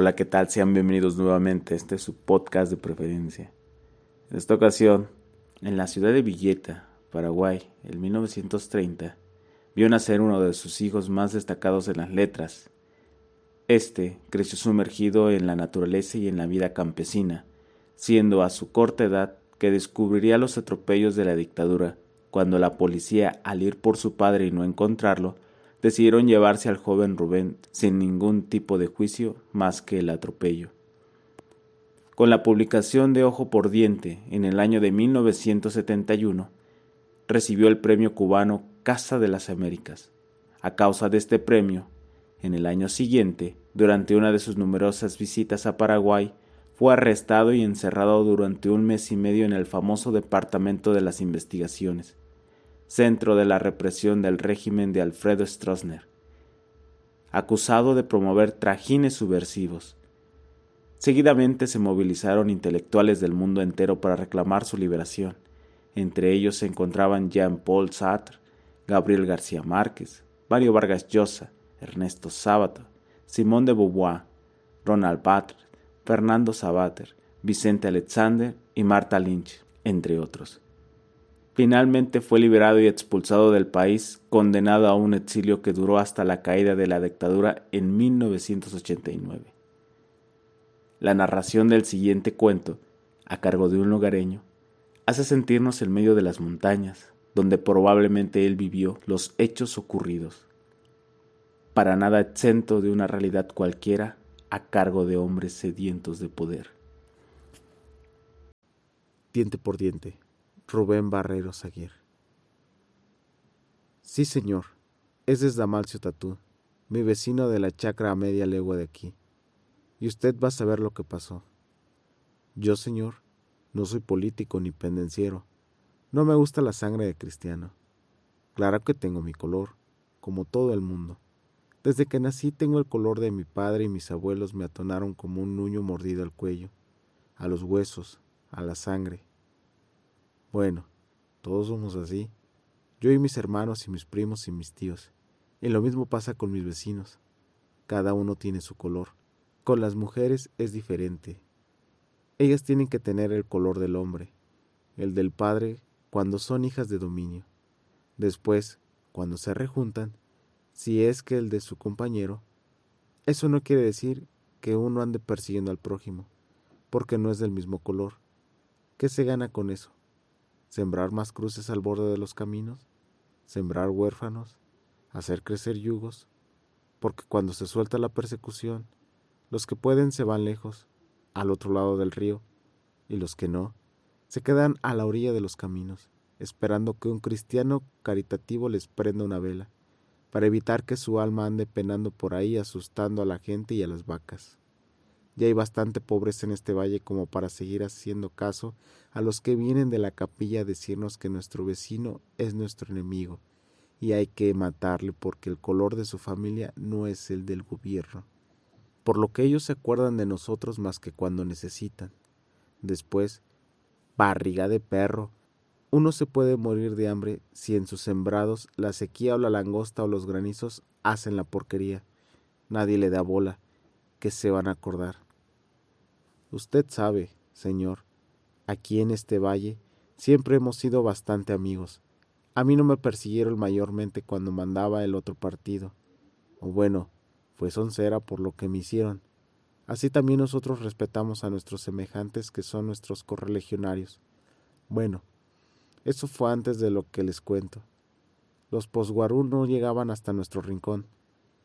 Hola, ¿qué tal? Sean bienvenidos nuevamente. Este es su podcast de preferencia. En esta ocasión, en la ciudad de Villeta, Paraguay, en 1930, vio nacer uno de sus hijos más destacados en las letras. Este creció sumergido en la naturaleza y en la vida campesina, siendo a su corta edad que descubriría los atropellos de la dictadura, cuando la policía, al ir por su padre y no encontrarlo, decidieron llevarse al joven Rubén sin ningún tipo de juicio más que el atropello. Con la publicación de Ojo por Diente en el año de 1971, recibió el premio cubano Casa de las Américas. A causa de este premio, en el año siguiente, durante una de sus numerosas visitas a Paraguay, fue arrestado y encerrado durante un mes y medio en el famoso Departamento de las Investigaciones, centro de la represión del régimen de Alfredo Stroessner, acusado de promover trajines subversivos. Seguidamente se movilizaron intelectuales del mundo entero para reclamar su liberación. Entre ellos se encontraban Jean-Paul Sartre, Gabriel García Márquez, Mario Vargas Llosa, Ernesto Sábato, Simón de Beauvoir, Ronald Barthes, Fernando Sabater, Vicente Alexander y Marta Lynch, entre otros. Finalmente fue liberado y expulsado del país, condenado a un exilio que duró hasta la caída de la dictadura en 1989. La narración del siguiente cuento, a cargo de un lugareño, hace sentirnos en medio de las montañas, donde probablemente él vivió los hechos ocurridos, para nada exento de una realidad cualquiera a cargo de hombres sedientos de poder. Diente por diente. Rubén Barrero Aguirre. Sí, señor, ese es Damalcio Tatú, mi vecino de la chacra a media legua de aquí. Y usted va a saber lo que pasó. Yo, señor, no soy político ni pendenciero. No me gusta la sangre de cristiano. Claro que tengo mi color, como todo el mundo. Desde que nací tengo el color de mi padre y mis abuelos me atonaron como un nuño mordido al cuello, a los huesos, a la sangre, bueno, todos somos así. Yo y mis hermanos y mis primos y mis tíos. Y lo mismo pasa con mis vecinos. Cada uno tiene su color. Con las mujeres es diferente. Ellas tienen que tener el color del hombre, el del padre cuando son hijas de dominio. Después, cuando se rejuntan, si es que el de su compañero, eso no quiere decir que uno ande persiguiendo al prójimo, porque no es del mismo color. ¿Qué se gana con eso? Sembrar más cruces al borde de los caminos, sembrar huérfanos, hacer crecer yugos, porque cuando se suelta la persecución, los que pueden se van lejos, al otro lado del río, y los que no, se quedan a la orilla de los caminos, esperando que un cristiano caritativo les prenda una vela, para evitar que su alma ande penando por ahí asustando a la gente y a las vacas. Ya hay bastante pobreza en este valle como para seguir haciendo caso a los que vienen de la capilla a decirnos que nuestro vecino es nuestro enemigo y hay que matarle porque el color de su familia no es el del gobierno. Por lo que ellos se acuerdan de nosotros más que cuando necesitan. Después, barriga de perro. Uno se puede morir de hambre si en sus sembrados la sequía o la langosta o los granizos hacen la porquería. Nadie le da bola que se van a acordar. Usted sabe, señor, aquí en este valle siempre hemos sido bastante amigos. A mí no me persiguieron mayormente cuando mandaba el otro partido. O bueno, fue soncera por lo que me hicieron. Así también nosotros respetamos a nuestros semejantes que son nuestros correligionarios. Bueno, eso fue antes de lo que les cuento. Los posguarú no llegaban hasta nuestro rincón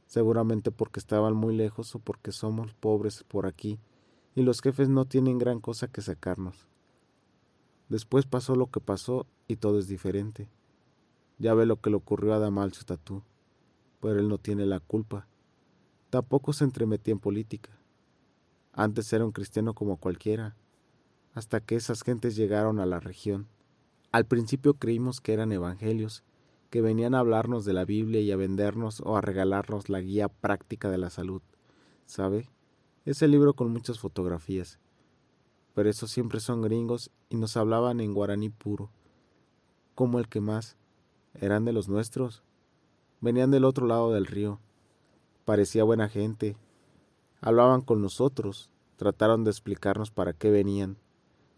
seguramente porque estaban muy lejos o porque somos pobres por aquí y los jefes no tienen gran cosa que sacarnos. Después pasó lo que pasó y todo es diferente. Ya ve lo que le ocurrió a Damal Tatú, pero él no tiene la culpa. Tampoco se entremetía en política. Antes era un cristiano como cualquiera, hasta que esas gentes llegaron a la región. Al principio creímos que eran evangelios que venían a hablarnos de la Biblia y a vendernos o a regalarnos la guía práctica de la salud. ¿Sabe? Ese libro con muchas fotografías. Pero esos siempre son gringos y nos hablaban en guaraní puro. Como el que más. Eran de los nuestros. Venían del otro lado del río. Parecía buena gente. Hablaban con nosotros, trataron de explicarnos para qué venían.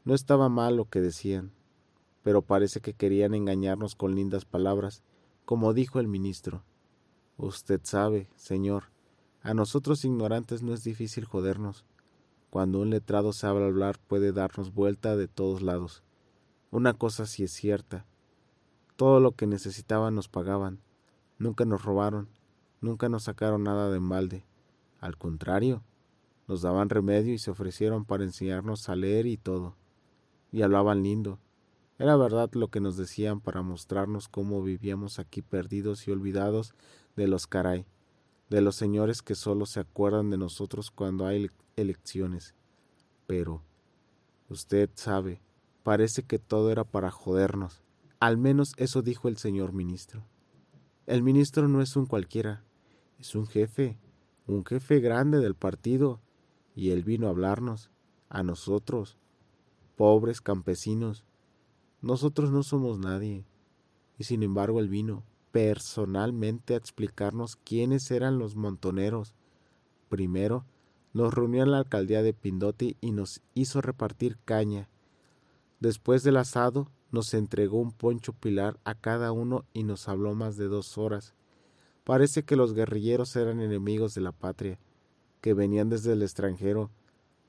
No estaba mal lo que decían, pero parece que querían engañarnos con lindas palabras, como dijo el ministro. Usted sabe, señor, a nosotros ignorantes no es difícil jodernos. Cuando un letrado sabe hablar puede darnos vuelta de todos lados. Una cosa sí es cierta. Todo lo que necesitaban nos pagaban. Nunca nos robaron. Nunca nos sacaron nada de embalde. Al contrario, nos daban remedio y se ofrecieron para enseñarnos a leer y todo. Y hablaban lindo. Era verdad lo que nos decían para mostrarnos cómo vivíamos aquí perdidos y olvidados de los caray, de los señores que solo se acuerdan de nosotros cuando hay elecciones. Pero, usted sabe, parece que todo era para jodernos. Al menos eso dijo el señor ministro. El ministro no es un cualquiera, es un jefe, un jefe grande del partido, y él vino a hablarnos, a nosotros, pobres campesinos. Nosotros no somos nadie, y sin embargo él vino personalmente a explicarnos quiénes eran los montoneros. Primero, nos reunió en la alcaldía de Pindoti y nos hizo repartir caña, Después del asado, nos entregó un poncho pilar a cada uno y nos habló más de dos horas. Parece que los guerrilleros eran enemigos de la patria, que venían desde el extranjero,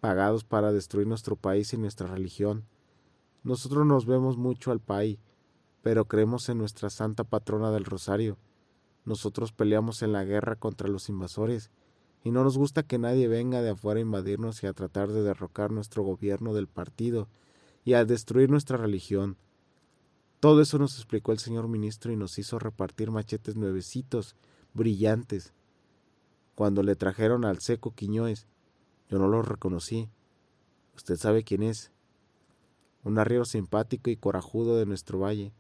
pagados para destruir nuestro país y nuestra religión. Nosotros nos vemos mucho al país, pero creemos en nuestra santa patrona del Rosario. Nosotros peleamos en la guerra contra los invasores, y no nos gusta que nadie venga de afuera a invadirnos y a tratar de derrocar nuestro gobierno del partido y al destruir nuestra religión. Todo eso nos explicó el señor ministro y nos hizo repartir machetes nuevecitos, brillantes. Cuando le trajeron al seco Quiñones, yo no lo reconocí. Usted sabe quién es. Un arriero simpático y corajudo de nuestro valle,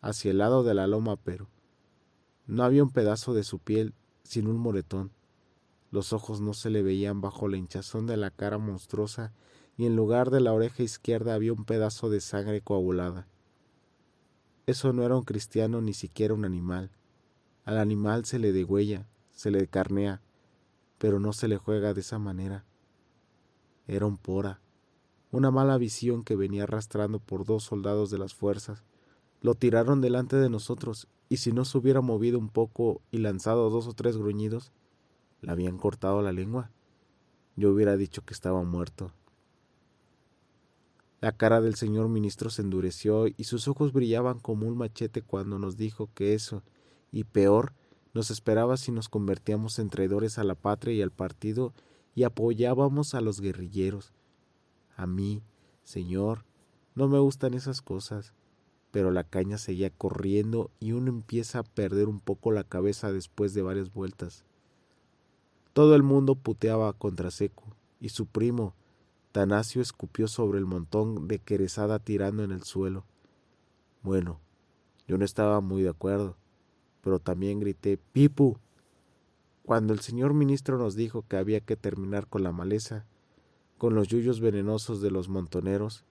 hacia el lado de la loma, pero no había un pedazo de su piel sin un moretón. Los ojos no se le veían bajo la hinchazón de la cara monstruosa y en lugar de la oreja izquierda había un pedazo de sangre coagulada. Eso no era un cristiano ni siquiera un animal. Al animal se le degüella, se le carnea, pero no se le juega de esa manera. Era un pora, una mala visión que venía arrastrando por dos soldados de las fuerzas. Lo tiraron delante de nosotros, y si no se hubiera movido un poco y lanzado dos o tres gruñidos, le habían cortado la lengua. Yo hubiera dicho que estaba muerto. La cara del señor ministro se endureció y sus ojos brillaban como un machete cuando nos dijo que eso, y peor, nos esperaba si nos convertíamos en traidores a la patria y al partido y apoyábamos a los guerrilleros. A mí, señor, no me gustan esas cosas, pero la caña seguía corriendo y uno empieza a perder un poco la cabeza después de varias vueltas. Todo el mundo puteaba contra Seco, y su primo, Tanasio escupió sobre el montón de querezada tirando en el suelo. Bueno, yo no estaba muy de acuerdo, pero también grité ¡Pipu! Cuando el señor ministro nos dijo que había que terminar con la maleza, con los yuyos venenosos de los montoneros,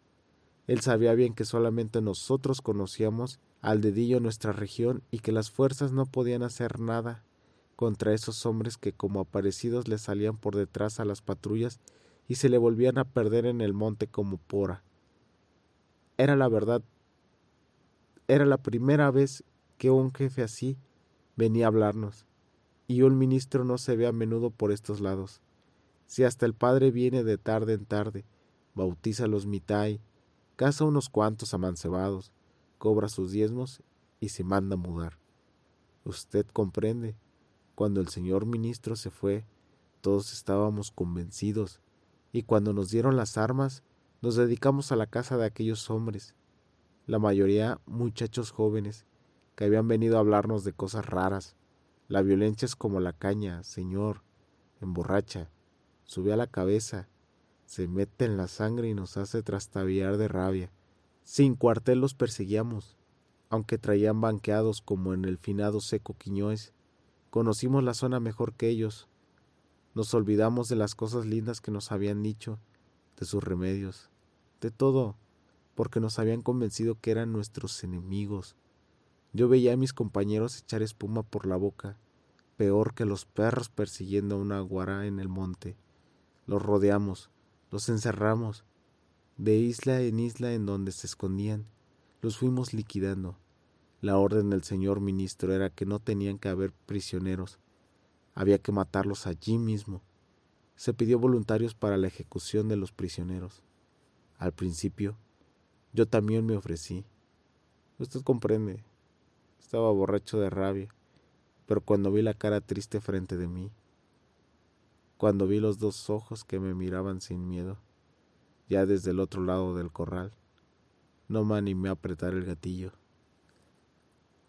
él sabía bien que solamente nosotros conocíamos al dedillo nuestra región y que las fuerzas no podían hacer nada contra esos hombres que como aparecidos le salían por detrás a las patrullas y se le volvían a perder en el monte como pora. Era la verdad, era la primera vez que un jefe así venía a hablarnos, y un ministro no se ve a menudo por estos lados. Si hasta el padre viene de tarde en tarde, bautiza los mitai, casa unos cuantos amancebados, cobra sus diezmos y se manda a mudar. Usted comprende, cuando el señor ministro se fue, todos estábamos convencidos y cuando nos dieron las armas, nos dedicamos a la casa de aquellos hombres, la mayoría muchachos jóvenes, que habían venido a hablarnos de cosas raras. La violencia es como la caña, señor, emborracha, sube a la cabeza, se mete en la sangre y nos hace trastabillar de rabia. Sin cuartel los perseguíamos, aunque traían banqueados como en el finado seco Quiñoes. Conocimos la zona mejor que ellos, nos olvidamos de las cosas lindas que nos habían dicho, de sus remedios, de todo, porque nos habían convencido que eran nuestros enemigos. Yo veía a mis compañeros echar espuma por la boca, peor que los perros persiguiendo a una guara en el monte. Los rodeamos, los encerramos, de isla en isla en donde se escondían, los fuimos liquidando. La orden del señor ministro era que no tenían que haber prisioneros, había que matarlos allí mismo. Se pidió voluntarios para la ejecución de los prisioneros. Al principio, yo también me ofrecí. Usted comprende, estaba borracho de rabia, pero cuando vi la cara triste frente de mí, cuando vi los dos ojos que me miraban sin miedo, ya desde el otro lado del corral, no me animé a apretar el gatillo.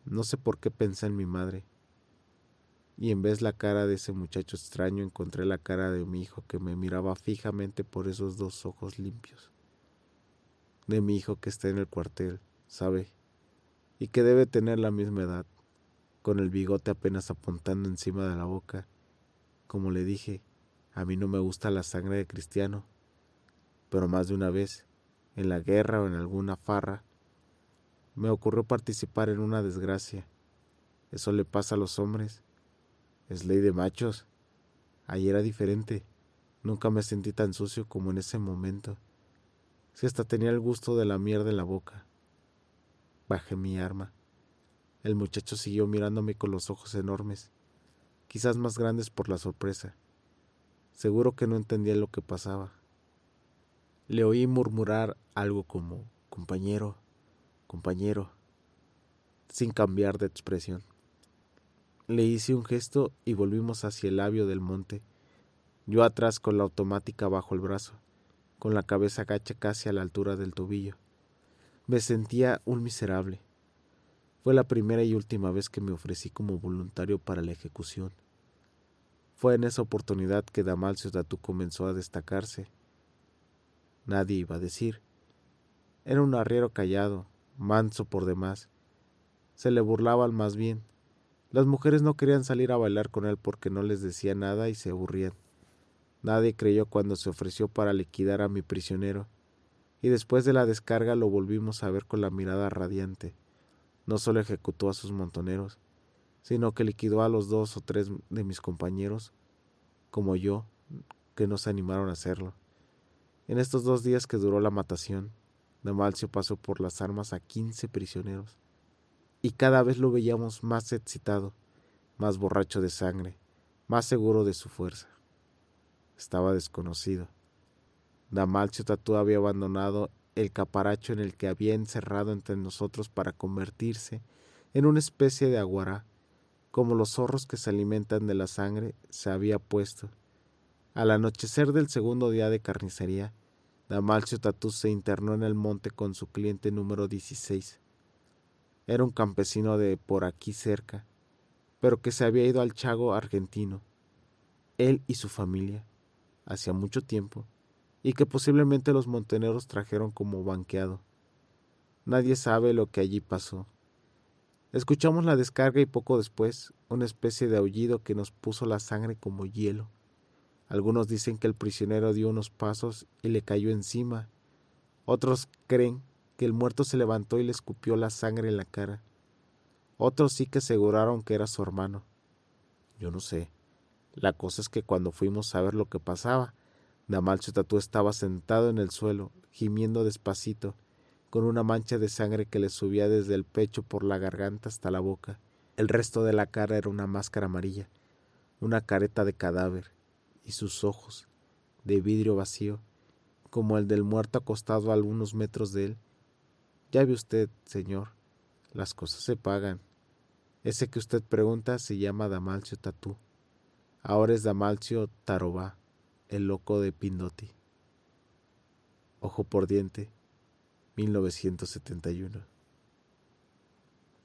No sé por qué pensé en mi madre, y en vez la cara de ese muchacho extraño encontré la cara de mi hijo que me miraba fijamente por esos dos ojos limpios. De mi hijo que está en el cuartel, ¿sabe? Y que debe tener la misma edad, con el bigote apenas apuntando encima de la boca. Como le dije, a mí no me gusta la sangre de cristiano, pero más de una vez, en la guerra o en alguna farra, me ocurrió participar en una desgracia. Eso le pasa a los hombres es ley de machos. Ahí era diferente. Nunca me sentí tan sucio como en ese momento. Si hasta tenía el gusto de la mierda en la boca. Bajé mi arma. El muchacho siguió mirándome con los ojos enormes, quizás más grandes por la sorpresa. Seguro que no entendía lo que pasaba. Le oí murmurar algo como compañero, compañero, sin cambiar de expresión. Le hice un gesto y volvimos hacia el labio del monte, yo atrás con la automática bajo el brazo, con la cabeza gacha casi a la altura del tobillo. Me sentía un miserable. Fue la primera y última vez que me ofrecí como voluntario para la ejecución. Fue en esa oportunidad que Damalcio Datú comenzó a destacarse. Nadie iba a decir. Era un arriero callado, manso por demás. Se le burlaba al más bien, las mujeres no querían salir a bailar con él porque no les decía nada y se aburrían. Nadie creyó cuando se ofreció para liquidar a mi prisionero, y después de la descarga lo volvimos a ver con la mirada radiante. No solo ejecutó a sus montoneros, sino que liquidó a los dos o tres de mis compañeros, como yo, que no se animaron a hacerlo. En estos dos días que duró la matación, Damalcio pasó por las armas a quince prisioneros y cada vez lo veíamos más excitado, más borracho de sangre, más seguro de su fuerza. Estaba desconocido. Damalcio Tatú había abandonado el caparacho en el que había encerrado entre nosotros para convertirse en una especie de aguará, como los zorros que se alimentan de la sangre, se había puesto. Al anochecer del segundo día de carnicería, Damalcio Tatú se internó en el monte con su cliente número 16. Era un campesino de por aquí cerca, pero que se había ido al Chago argentino, él y su familia, hacía mucho tiempo, y que posiblemente los monteneros trajeron como banqueado. Nadie sabe lo que allí pasó. Escuchamos la descarga y poco después una especie de aullido que nos puso la sangre como hielo. Algunos dicen que el prisionero dio unos pasos y le cayó encima. Otros creen el muerto se levantó y le escupió la sangre en la cara. Otros sí que aseguraron que era su hermano. Yo no sé. La cosa es que cuando fuimos a ver lo que pasaba, Damalcio Tatú estaba sentado en el suelo, gimiendo despacito, con una mancha de sangre que le subía desde el pecho por la garganta hasta la boca. El resto de la cara era una máscara amarilla, una careta de cadáver, y sus ojos, de vidrio vacío, como el del muerto acostado a algunos metros de él, ya ve usted, señor, las cosas se pagan. Ese que usted pregunta se llama Damalcio Tatú. Ahora es Damalcio Tarobá, el loco de Pindoti. Ojo por diente, 1971.